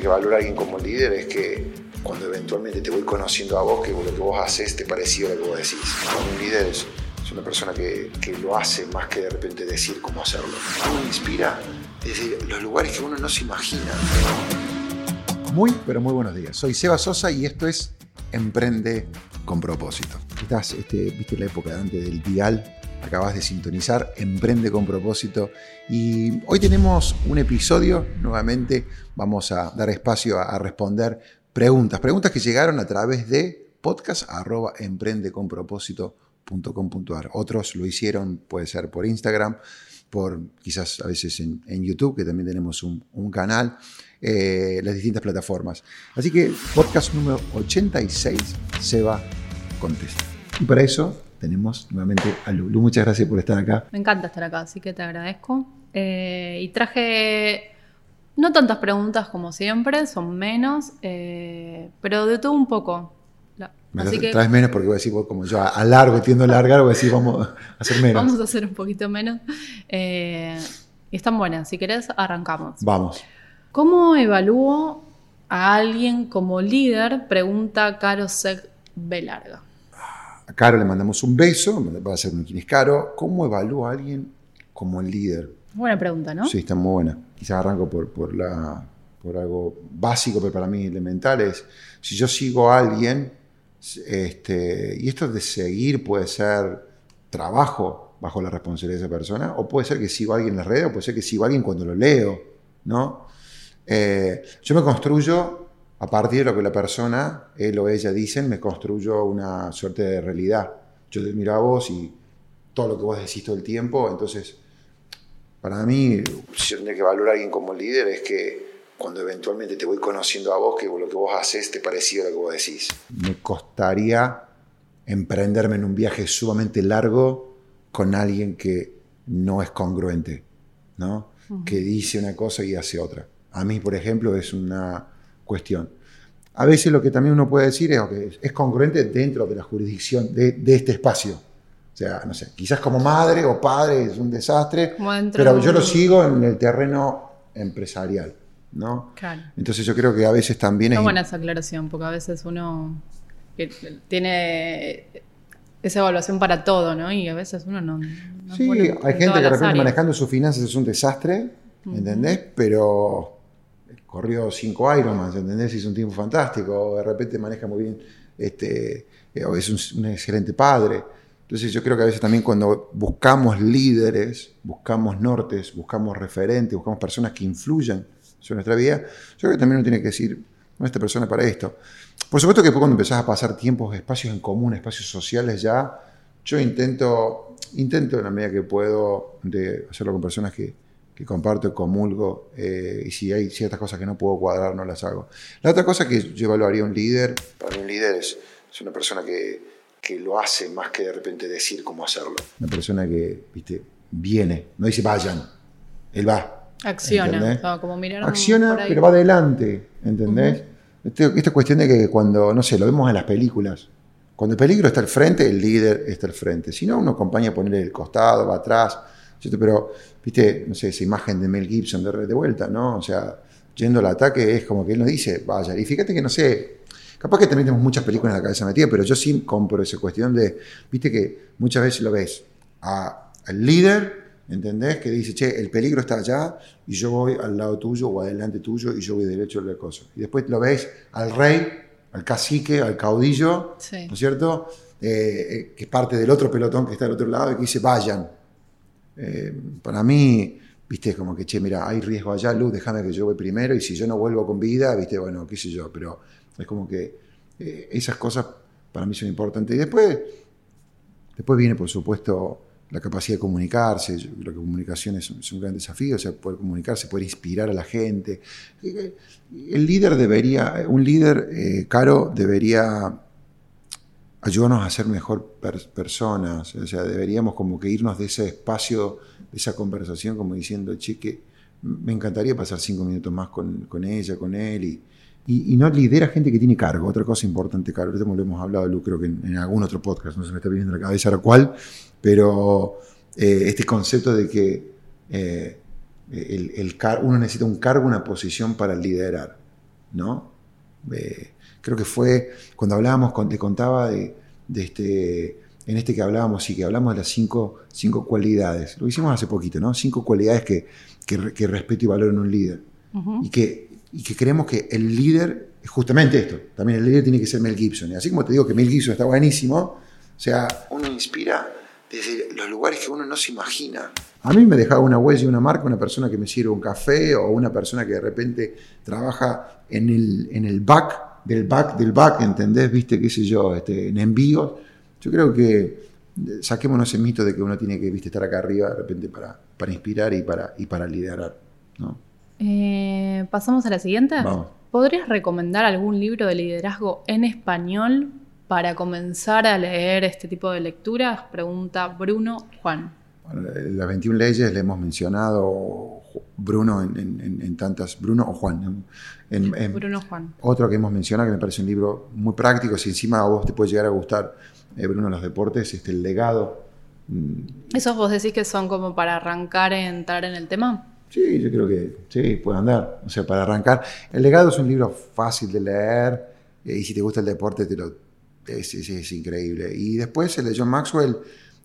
que valorar a alguien como líder es que cuando eventualmente te voy conociendo a vos, que lo que vos haces te parecido a lo que vos decís. Un líder es, una persona que, que, lo hace más que de repente decir cómo hacerlo. Uno inspira desde los lugares que uno no se imagina. Muy, pero muy buenos días. Soy Seba Sosa y esto es Emprende con propósito. Estás, este, viste la época antes del dial acabas de sintonizar Emprende con propósito y hoy tenemos un episodio, nuevamente vamos a dar espacio a, responder preguntas, preguntas que llegaron a través de podcast@emprendeconpropósito.com.ar. Otros lo hicieron, puede ser por Instagram, por quizás a veces en, YouTube, que también tenemos un, canal, eh, las distintas plataformas. Así que podcast número 86 se va contestar. Y para eso tenemos nuevamente a Lulu. Muchas gracias por estar acá. Me encanta estar acá, así que te agradezco. Eh, y traje no tantas preguntas como siempre, son menos, eh, pero de todo un poco. Me traes menos porque voy a decir, como yo a largo, tiendo a largar, voy a decir, vamos a hacer menos. Vamos a hacer un poquito menos. Eh, y están buenas, si querés, arrancamos. Vamos. ¿Cómo evalúo a alguien como líder? Pregunta Caro Sec B. Larga. Caro le mandamos un beso, va a ser un quién es Caro. ¿Cómo evalúa a alguien como el líder? Buena pregunta, ¿no? Sí, está muy buena. Quizás arranco por, por, la, por algo básico, pero para mí elemental es, si yo sigo a alguien, este, y esto de seguir puede ser trabajo bajo la responsabilidad de esa persona, o puede ser que sigo a alguien en las redes, o puede ser que sigo a alguien cuando lo leo, ¿no? Eh, yo me construyo a partir de lo que la persona, él o ella dicen, me construyo una suerte de realidad. Yo te miro a vos y todo lo que vos decís todo el tiempo, entonces, para mí, si yo que valorar a alguien como líder es que cuando eventualmente te voy conociendo a vos, que lo que vos haces te parecido a lo que vos decís. Me costaría emprenderme en un viaje sumamente largo con alguien que no es congruente, ¿no? Que dice una cosa y hace otra. A mí, por ejemplo, es una cuestión. A veces lo que también uno puede decir es que es congruente dentro de la jurisdicción de, este espacio. O sea, no sé, quizás como madre o padre es un desastre, pero yo lo sigo en el terreno empresarial. ¿no? Claro. Entonces yo creo que a veces también es... buena esa aclaración, porque a veces uno tiene esa evaluación para todo, ¿no? Y a veces uno no... sí, hay gente que de repente manejando sus finanzas es un desastre, ¿entendés? Pero corrió cinco Ironmans, ¿entendés? Hizo un tiempo fantástico, de repente maneja muy bien, este, eh, es un, excelente padre. Entonces yo creo que a veces también cuando buscamos líderes, buscamos nortes, buscamos referentes, buscamos personas que influyan sobre nuestra vida, yo creo que también uno tiene que decir, no, esta persona para esto. Por supuesto que cuando empezás a pasar tiempos, espacios en común, espacios sociales ya, yo intento, intento en la medida que puedo de hacerlo con personas que, que comparto, comulgo, eh, y si hay ciertas cosas que no puedo cuadrar, no las hago. La otra cosa que yo evaluaría un líder, para mí un líder es, una persona que, que, lo hace más que de repente decir cómo hacerlo. Una persona que, viste, viene, no dice vayan, él va. Acciona, como mirar Acciona, pero va adelante, ¿entendés? esta cuestión de que cuando, no sé, lo vemos en las películas, cuando el peligro está al frente, el líder está al frente. Si no, uno acompaña a ponerle el costado, va atrás. Pero, viste, no sé, esa imagen de Mel Gibson de, de vuelta, ¿no? O sea, yendo al ataque es como que él nos dice, vaya. Y fíjate que, no sé, capaz que también tenemos muchas películas en la cabeza metida, pero yo sí compro esa cuestión de, viste que muchas veces lo ves al líder, ¿entendés? Que dice, che, el peligro está allá y yo voy al lado tuyo o adelante tuyo y yo voy derecho a la cosa. Y después lo ves al rey, al cacique, al caudillo, ¿no es cierto? Eh, eh, que es parte del otro pelotón que está al otro lado y que dice, vayan. Eh, para mí, viste, es como que, che, mira, hay riesgo allá, Luz, déjame que yo voy primero y si yo no vuelvo con vida, viste, bueno, qué sé yo, pero es como que eh, esas cosas para mí son importantes. Y después, después viene, por supuesto, la capacidad de comunicarse. Yo creo que comunicación es un, gran desafío, o sea, poder comunicarse, poder inspirar a la gente. Eh, el líder debería, un líder caro debería ayúdanos a ser mejor personas. O sea, deberíamos como que irnos de ese espacio, de esa conversación, como diciendo, che, me encantaría pasar cinco minutos más con, ella, con él, y, y, no lidera gente que tiene cargo. Otra cosa importante, Carlos, ahorita lo hemos hablado, Lu, creo que en, algún otro podcast, no se me está viendo la cabeza ahora cuál, pero eh, este concepto de que eh, el, uno necesita un cargo, una posición para liderar. ¿no? Eh, creo que fue cuando hablábamos, te contaba de, de este, en este que hablábamos, sí, que hablamos de las cinco, cinco cualidades. Lo hicimos hace poquito, ¿no? Cinco cualidades que, que, que respeto y valoro en un líder. Y, que, y que creemos que el líder es justamente esto. También el líder tiene que ser Mel Gibson. Y así como te digo que Mel Gibson está buenísimo, o sea, uno inspira desde los lugares que uno no se imagina. A mí me dejaba una huella y una marca una persona que me sirve un café o una persona que de repente trabaja en el, en el back del back del back, ¿entendés? ¿Viste? ¿Qué sé yo? Este, en envíos. Yo creo que eh, saquémonos ese mito de que uno tiene que ¿viste? estar acá arriba de repente para, para inspirar y para, y para liderar. ¿no? Eh, Pasamos a la siguiente. Vamos. ¿Podrías recomendar algún libro de liderazgo en español para comenzar a leer este tipo de lecturas? Pregunta Bruno Juan. Bueno, las 21 leyes le hemos mencionado Bruno en, en- en- en tantas, Bruno o Juan. En- Bruno Juan. otro que hemos mencionado que me parece un libro muy práctico, si encima a vos te puede llegar a gustar, eh, Bruno, los deportes, este, El legado. Mm, ¿Esos vos decís que son como para arrancar e entrar en el tema? Sí, yo creo que sí, puede andar. O sea, para arrancar. El legado es un libro fácil de leer eh, y si te gusta el deporte, te lo, es, es- es increíble. Y después el de John Maxwell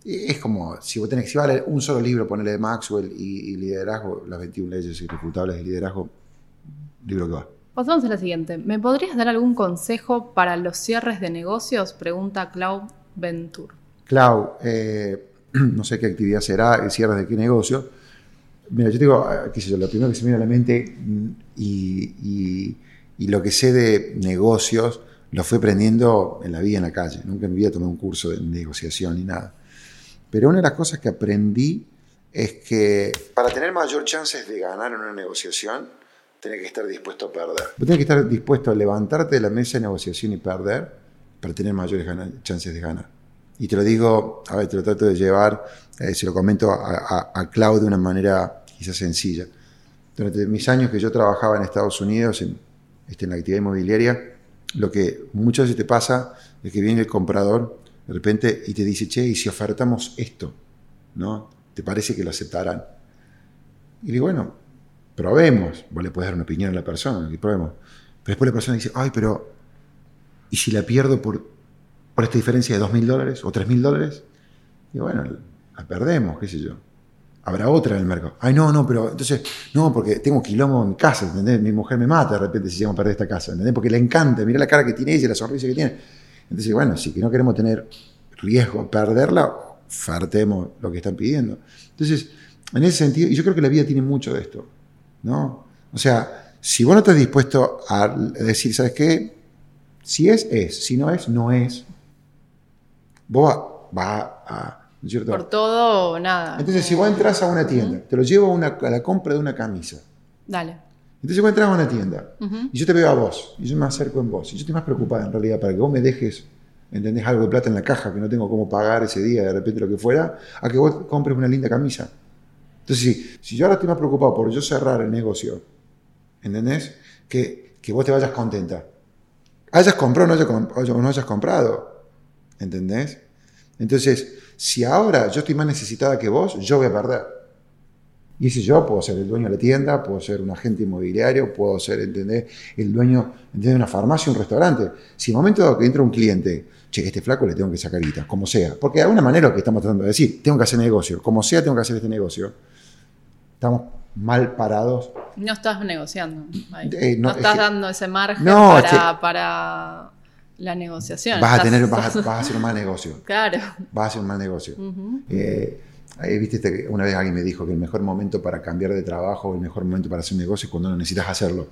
eh, es como, si vos tenés, si a leer un solo libro, ponele de Maxwell y, y liderazgo, las 21 leyes irrefutables de liderazgo, libro que va. Pasamos a la siguiente. ¿Me podrías dar algún consejo para los cierres de negocios? Pregunta Clau Ventur. Clau, eh, no sé qué actividad será, el cierre de qué negocio. Mira, yo te digo, ah, qué sé yo, lo primero que se me viene a la mente mm, y, y- y lo que sé de negocios lo fui aprendiendo en la vida, en la calle. Nunca en mi vida tomé un curso de negociación ni nada. Pero una de las cosas que aprendí es que para tener mayor chances de ganar en una negociación, tenés que estar dispuesto a perder. Vos tenés que estar dispuesto a levantarte de la mesa de negociación y perder para tener mayores chances de ganar. Y te lo digo, a te lo trato de llevar, eh, se lo comento a, a, a Clau de una manera quizás sencilla. Durante mis años que yo trabajaba en Estados Unidos, en, este, en la actividad inmobiliaria, lo que muchas veces te pasa es que viene el comprador de repente y te dice, che, ¿y si ofertamos esto? ¿No? ¿Te parece que lo aceptarán? Y digo, bueno, probemos. Vos le puedes dar una opinión a la persona, y probemos. Pero después la persona dice, ay, pero ¿y si la pierdo por, por esta diferencia de dos mil dólares o tres mil dólares? Y bueno, la perdemos, qué sé yo. Habrá otra en el mercado. Ay, no, no, pero entonces, no, porque tengo quilombo en casa, ¿entendés? Mi mujer me mata de repente si llegamos a perder esta casa, ¿entendés? Porque le encanta, mira la cara que tiene ella, la sonrisa que tiene. Entonces, bueno, si no queremos tener riesgo a perderla, ofertemos lo que están pidiendo. Entonces, en ese sentido, y yo creo que la vida tiene mucho de esto, ¿no? O sea, si vos no estás dispuesto a decir, ¿sabes qué? Si es, es. Si no es, no es. Vos vas a... ¿no es cierto? Por todo o nada. Entonces, si vos entras a una tienda, te lo llevo a, una- a la compra de una camisa. Dale. Entonces vos entras a una tienda y yo te veo a vos y yo me acerco en vos y yo estoy más preocupada en realidad para que vos me dejes, ¿entendés? Algo de plata en la caja que no tengo cómo pagar ese día, de repente lo que fuera, a que vos compres una linda camisa. Entonces, si, si yo ahora estoy más preocupado por yo cerrar el negocio, ¿entendés? Que, que vos te vayas contenta. Hayas comprado o no hayas, no hayas comprado, ¿entendés? Entonces, si ahora yo estoy más necesitada que vos, yo voy a perder. Y ese yo puedo ser el dueño de la tienda, puedo ser un agente inmobiliario, puedo ser, ¿entendés? El dueño ¿entendés? de una farmacia, un restaurante. Si en el momento dado que entra un cliente, che, este flaco le tengo que sacar guita, como sea. Porque de alguna manera lo que estamos tratando de decir, tengo que hacer negocio, como sea tengo que hacer este negocio. Estamos mal parados. No estás negociando. ahí. Eh, no, no, es estás que- dando ese margen No, es para, que- para la negociación. Vas a, tener, vas, a, vas a hacer un mal negocio. Claro. Vas a hacer un mal negocio. Ujú. Eh, viste, este que una vez alguien me dijo que el mejor momento para cambiar de trabajo, el mejor momento para hacer un negocio es cuando no necesitas hacerlo.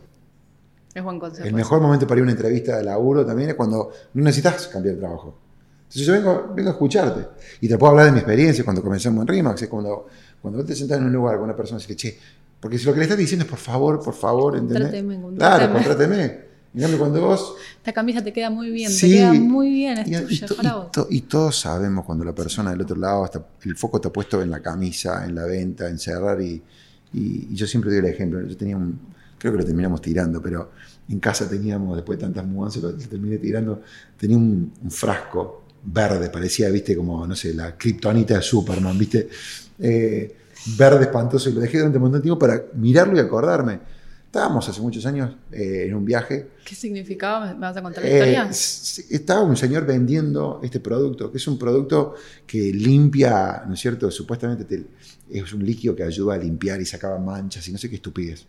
Es buen consejo. El mejor momento para ir a una entrevista de laburo también es cuando no necesitas cambiar de trabajo. Entonces yo vengo, vengo a escucharte y te puedo hablar de mi experiencia cuando comenzamos en RIMAX, es cuando, cuando vos te sentás en un lugar con una persona y dices, che, porque si lo que le estás diciendo es por favor, por favor, ¿entendés? Contráteme, Claro, contráteme. Cambio, cuando vos... Esta camisa te queda muy bien, Sí. te queda muy bien, es Y, y tuya, to- para y vos. to- y todos sabemos cuando la persona del otro lado, está, el foco está puesto en la camisa, en la venta, en cerrar. Y, y- y yo siempre doy el ejemplo. Yo tenía un, creo que lo terminamos tirando, pero en casa teníamos, después de tantas mudanzas, lo, lo terminé tirando. Tenía un, un frasco verde, parecía, viste, como, no sé, la kriptonita de Superman, viste. Eh, verde espantoso. Y lo dejé durante un montón de tiempo para mirarlo y acordarme. Estábamos hace muchos años eh, en un viaje. ¿Qué significaba? ¿Me vas a contar la Eh, historia? estaba un señor vendiendo este producto, que es un producto que limpia, ¿no es cierto? Supuestamente te- es un líquido que ayuda a limpiar y sacaba manchas y no sé qué estupidez.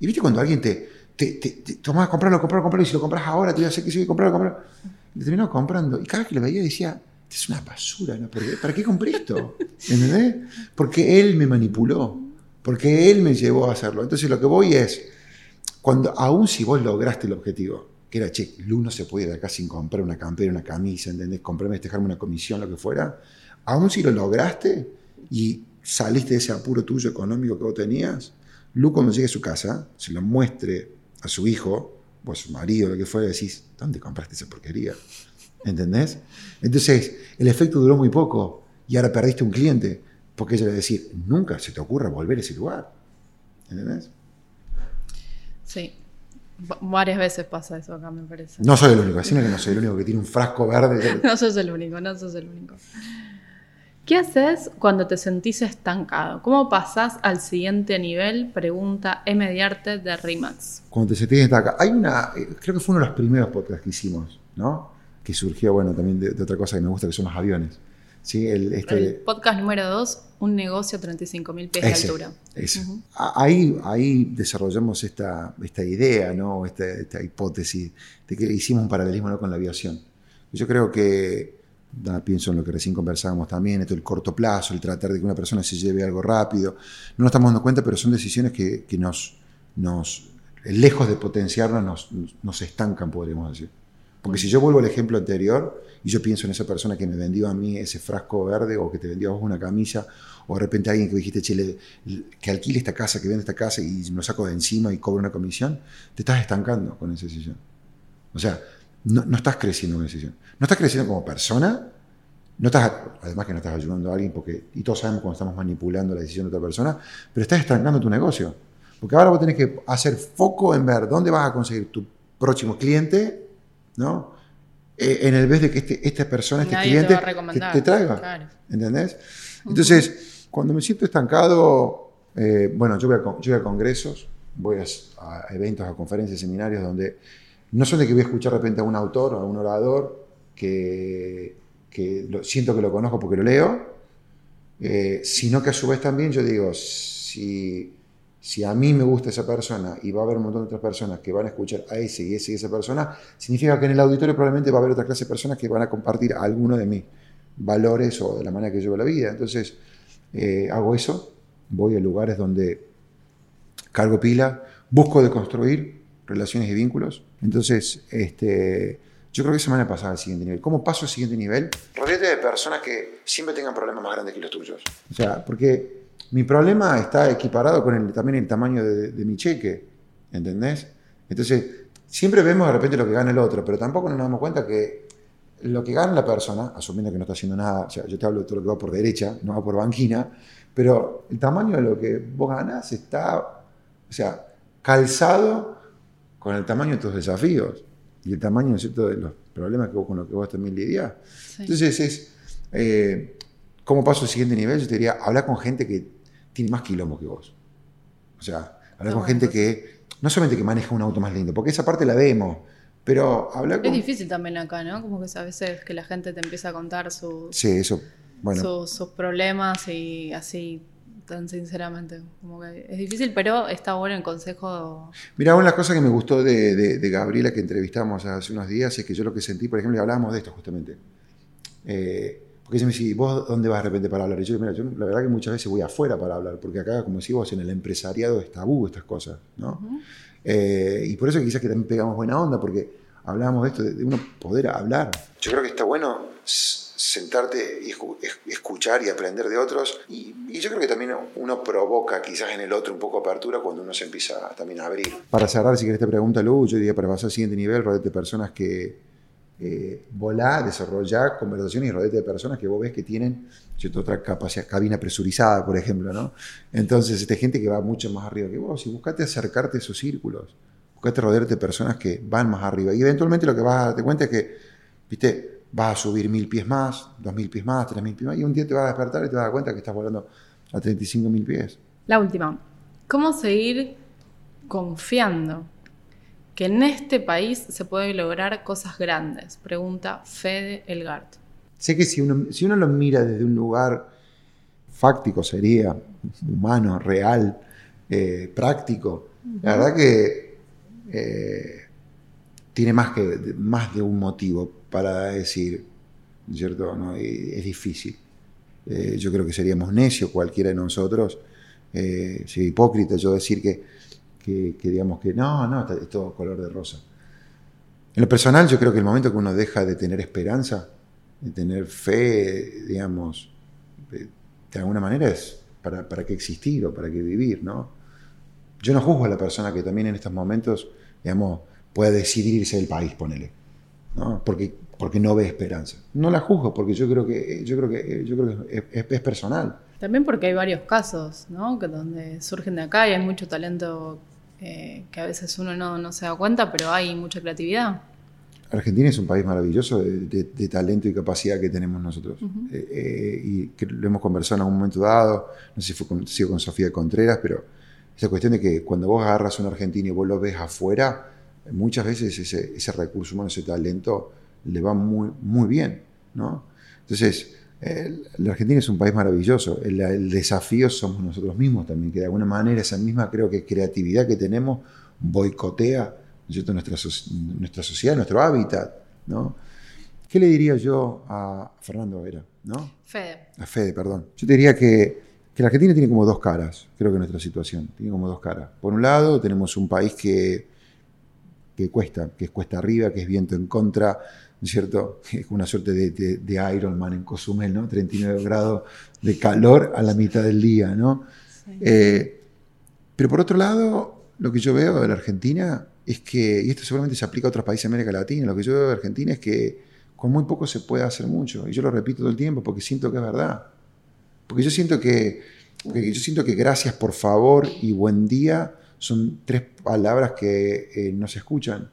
Y viste cuando alguien te, te, te, te tomás, comprarlo, comprarlo, comprarlo, y si lo compras ahora te voy a hacer que sí, comprarlo, comprarlo. Lo terminó comprando. Y cada vez que lo veía decía, "Esto es una basura, ¿no? ¿Por qué- ¿para qué compré esto? ¿Entendés? Porque él me manipuló, porque él me llevó a hacerlo. Entonces lo que voy es, cuando, aún si vos lograste el objetivo, que era, che, Lu no se puede ir de acá sin comprar una campera, una camisa, ¿entendés? Comprarme, dejarme una comisión, lo que fuera, aún si lo lograste y saliste de ese apuro tuyo económico que vos tenías, Lu cuando llegue a su casa, se lo muestre a su hijo o a su marido, lo que fuera, decís, ¿dónde compraste esa porquería? ¿Entendés? Entonces, el efecto duró muy poco y ahora perdiste un cliente, porque ella le decir, nunca se te ocurra volver a ese lugar. ¿Entendés? Sí. Va- varias veces pasa eso acá, me parece. No soy el único, decime que no soy el único que tiene un frasco verde. No sos el único, no sos el único. ¿Qué haces cuando te sentís estancado? ¿Cómo pasás al siguiente nivel? Pregunta M. Diarte de Rimax. Cuando te sentís acá. Hay una, eh, creo que fue uno de los primeros podcasts que hicimos, ¿no? Que surgió, bueno, también de, de otra cosa que me gusta, que son los aviones. ¿Sí? El, este, El podcast número 2, un negocio a 35.000 pies de Ese, altura. ese. Ujú. A- Ahí, ahí desarrollamos esta, esta idea, ¿no? esta, esta hipótesis de que hicimos un paralelismo ¿no? con la aviación. Yo creo que, nada, pienso en lo que recién conversábamos también, esto el corto plazo, el tratar de que una persona se lleve algo rápido. No nos estamos dando cuenta, pero son decisiones que, que nos, nos, lejos de potenciarnos, nos, nos- nos estancan, podríamos decir. Porque si yo vuelvo al ejemplo anterior y yo pienso en esa persona que me vendió a mí ese frasco verde o que te vendió a vos una camisa o de repente alguien que dijiste, que alquile esta casa, que vende esta casa y me lo saco de encima y cobro una comisión, te estás estancando con esa decisión. O sea, no, no estás creciendo con esa decisión. No estás creciendo como persona, no estás, además que no estás ayudando a alguien, porque, y todos sabemos cuando estamos manipulando la decisión de otra persona, pero estás estancando tu negocio. Porque ahora vos tenés que hacer foco en ver dónde vas a conseguir tu próximo cliente, ¿no? Eh, en el vez de que este, esta persona, este Nadie cliente, te, te traiga. claro. ¿Entendés? Entonces, cuando me siento estancado, eh, bueno, yo voy, a, yo voy a congresos, voy a eventos, a conferencias, seminarios, donde no son de que voy a escuchar de repente a un autor o a un orador que, que lo- siento que lo conozco porque lo leo, eh, sino que a su vez también yo digo, si, si a mí me gusta esa persona y va a haber un montón de otras personas que van a escuchar a ese y ese y esa persona, significa que en el auditorio probablemente va a haber otra clase de personas que van a compartir alguno de mis valores o de la manera que veo la vida. Entonces, eh, hago eso, voy a lugares donde cargo pila, busco de construir relaciones y vínculos. Entonces, este, yo creo que esa manera de al siguiente nivel. ¿Cómo paso al siguiente nivel? Rodéate de personas que siempre tengan problemas más grandes que los tuyos. O sea, porque mi problema está equiparado con el, también el tamaño de, de mi cheque, ¿entendés? Entonces, siempre vemos de repente lo que gana el otro, pero tampoco nos damos cuenta que lo que gana la persona, asumiendo que no está haciendo nada, o sea, yo te hablo de todo lo que va por derecha, no va por banquina, pero el tamaño de lo que vos ganás está, o sea, calzado con el tamaño de tus desafíos y el tamaño, ¿no es cierto?, de los problemas que vos, con los que vos también lidiás. Sí. Entonces es, eh, ¿cómo paso al siguiente nivel? Yo te diría, hablar con gente que tiene más quilombo que vos. O sea, hablar con gente que, no solamente que maneja un auto más lindo, porque esa parte la vemos, pero hablar Es con... difícil también acá, ¿no? Como que a veces que la gente te empieza a contar sus, Sí, eso, bueno, sus, sus problemas y así tan sinceramente. Como que es difícil, pero está bueno el consejo. Mira, una de las cosas que me gustó de, de- de Gabriela que entrevistamos hace unos días es que yo lo que sentí, por ejemplo, y hablábamos de esto justamente. Eh, porque ella me decía, ¿vos dónde vas de repente para hablar? Y yo, mira, yo la verdad que muchas veces voy afuera para hablar, porque acá, como decís vos, en el empresariado es tabú estas cosas, ¿no? Eh, y por eso quizás que también pegamos buena onda, porque hablábamos de esto, de, de uno poder hablar. Yo creo que está bueno sentarte y escu- es- escuchar y aprender de otros. Y, y yo creo que también uno provoca quizás en el otro un poco apertura cuando uno se empieza también a abrir. Para cerrar, si querés te pregunta, Lu, yo diría para pasar al siguiente nivel, rodete de personas que eh, volá, desarrollar conversaciones y rodete de personas que vos ves que tienen ¿cierto? otra capacidad, cabina presurizada, por ejemplo, ¿no? Entonces, esta gente que va mucho más arriba que vos, y buscate acercarte a esos círculos, buscate rodearte de personas que van más arriba. Y eventualmente lo que vas a darte cuenta es que, viste, vas a subir mil pies más, dos mil pies más, tres mil pies más, y un día te vas a despertar y te vas a dar cuenta que estás volando a 35 mil pies. La última. ¿Cómo seguir confiando que en este país se puede lograr cosas grandes? Pregunta Fede Elgart. Sé que si uno, si uno lo mira desde un lugar fáctico, sería humano, real, eh, práctico, la verdad que eh, tiene más, que, más de un motivo para decir, ¿cierto? ¿No? es difícil. Eh, yo creo que seríamos necios cualquiera de nosotros, eh, sería hipócrita yo decir que, que, digamos que no, no, es todo color de rosa. En lo personal, yo creo que el momento que uno deja de tener esperanza, de tener fe, digamos, de, alguna manera es para, para, qué existir o para qué vivir, ¿no? Yo no juzgo a la persona que también en estos momentos, digamos, pueda decidir irse del país, ponele, ¿no? Porque, porque no ve esperanza. No la juzgo porque yo creo que, yo creo que, yo creo que es, personal. También porque hay varios casos, ¿no? Que donde surgen de acá y hay mucho talento eh, que a veces uno no, no se da cuenta, pero hay mucha creatividad. Argentina es un país maravilloso de, talento y capacidad que tenemos nosotros. Eh, eh, y que lo hemos conversado en algún momento dado, no sé si fue con, con Sofía Contreras, pero esa cuestión de que cuando vos agarras a un argentino y vos lo ves afuera, muchas veces ese, ese recurso humano, ese talento, le va muy, muy bien. ¿no? Entonces, la Argentina es un país maravilloso. El, desafío somos nosotros mismos también, que de alguna manera esa misma, creo que creatividad que tenemos boicotea nuestra, nuestra sociedad, nuestro hábitat, ¿no? ¿Qué le diría yo a Fernando Vera? ¿no? Fede. A Fede, perdón. Yo te diría que, que, la Argentina tiene como dos caras, creo que nuestra situación, tiene como dos caras. Por un lado, tenemos un país que, que cuesta, que es cuesta arriba, que es viento en contra, ¿no es cierto? Es una suerte de, de, Iron Man en Cozumel, ¿no? 39 grados de calor a la mitad del día, ¿no? Eh, pero por otro lado, lo que yo veo de la Argentina es que, y esto seguramente se aplica a otros países de América Latina, lo que yo veo de Argentina es que con muy poco se puede hacer mucho. Y yo lo repito todo el tiempo porque siento que es verdad. Porque yo siento que, yo siento que gracias, por favor y buen día son tres palabras que eh, no se escuchan.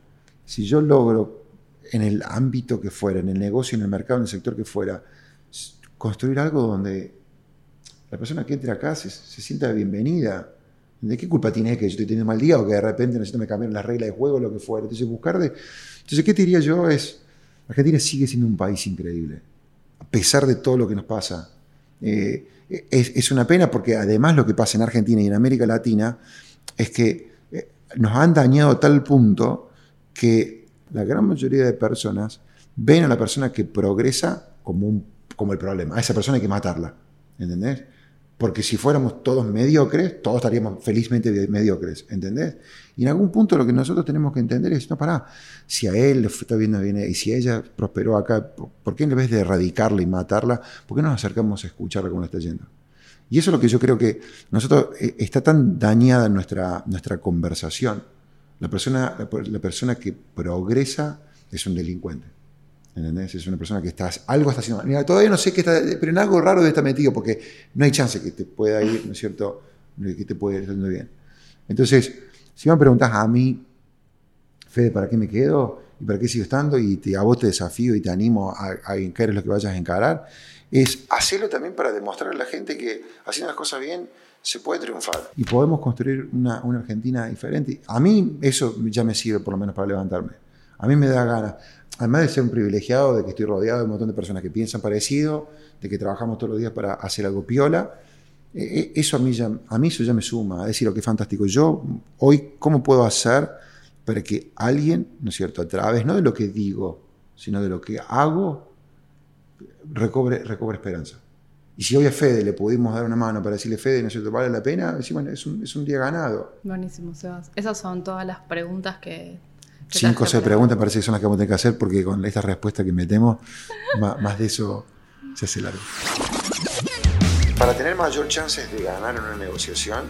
Si yo logro, en el ámbito que fuera, en el negocio, en el mercado, en el sector que fuera, construir algo donde la persona que entre acá se, se sienta bienvenida, ¿De qué culpa tiene que yo estoy teniendo mal día o que de repente necesito me cambiar las reglas de juego o lo que fuera? Entonces, buscar de. Entonces, ¿qué te diría yo? Es. Argentina sigue siendo un país increíble, a pesar de todo lo que nos pasa. Eh, es, una pena porque además lo que pasa en Argentina y en América Latina es que eh, nos han dañado a tal punto que la gran mayoría de personas ven a la persona que progresa como, como el problema. A esa persona hay que matarla. ¿Entendés? Porque si fuéramos todos mediocres, todos estaríamos felizmente mediocres, ¿entendés? Y en algún punto lo que nosotros tenemos que entender es, no, pará, si a él le está viendo bien y si ella prosperó acá, ¿por qué en vez de erradicarla y matarla, por qué nos acercamos a escucharla cómo está yendo? Y eso es lo que yo creo que nosotros, eh, está tan dañada nuestra, nuestra conversación. La persona, la persona que progresa es un delincuente. ¿Entendés? Es una persona que está, algo está haciendo. Mira, todavía no sé qué está, pero en algo raro de está metido porque no hay chance que te pueda ir, ¿no es cierto? Que te pueda ir haciendo bien. Entonces, si me preguntas a mí, Fede, ¿para qué me quedo? ¿Y para qué sigo estando? Y te, a vos te desafío y te animo a, a encarar lo que vayas a encarar, es hacerlo también para demostrar a la gente que haciendo las cosas bien se puede triunfar. Y podemos construir una, Argentina diferente. A mí eso ya me sirve por lo menos para levantarme. A mí me da ganas además de ser un privilegiado, de que estoy rodeado de un montón de personas que piensan parecido, de que trabajamos todos los días para hacer algo piola, eh, eh, eso a mí, ya, a mí eso ya me suma, a decir, lo que fantástico, yo hoy, ¿cómo puedo hacer para que alguien, ¿no es cierto?, a través no de lo que digo, sino de lo que hago, recobre, recobre esperanza. Y si hoy a Fede le pudimos dar una mano para decirle, Fede, ¿no es cierto?, vale la pena, decimos, es un, es un día ganado. Buenísimo, Sebas. Esas son todas las preguntas que Cinco o seis preguntas parece que son las que vamos a tener que hacer porque con esta respuesta que metemos, más, de eso se hace largo. Para tener mayor chances de ganar en una negociación,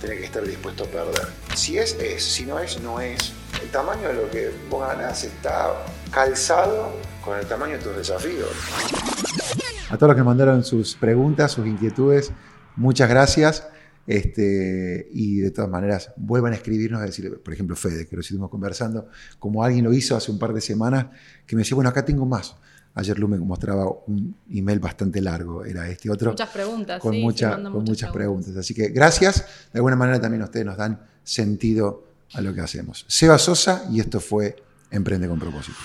tiene que estar dispuesto a perder. Si es, es. Si no es, no es. El tamaño de lo que vos ganás está calzado con el tamaño de tus desafíos. A todos los que mandaron sus preguntas, sus inquietudes, muchas gracias. Este, y de todas maneras, vuelvan a escribirnos, a decir, por ejemplo, Fede, que lo estuvimos conversando, como alguien lo hizo hace un par de semanas, que me decía, bueno, acá tengo más. Ayer Lu me mostraba un email bastante largo, era este otro. Muchas preguntas, con, sí, mucha- con muchas preguntas. preguntas. Así que gracias. De alguna manera también ustedes nos dan sentido a lo que hacemos. Seba Sosa y esto fue Emprende con propósito.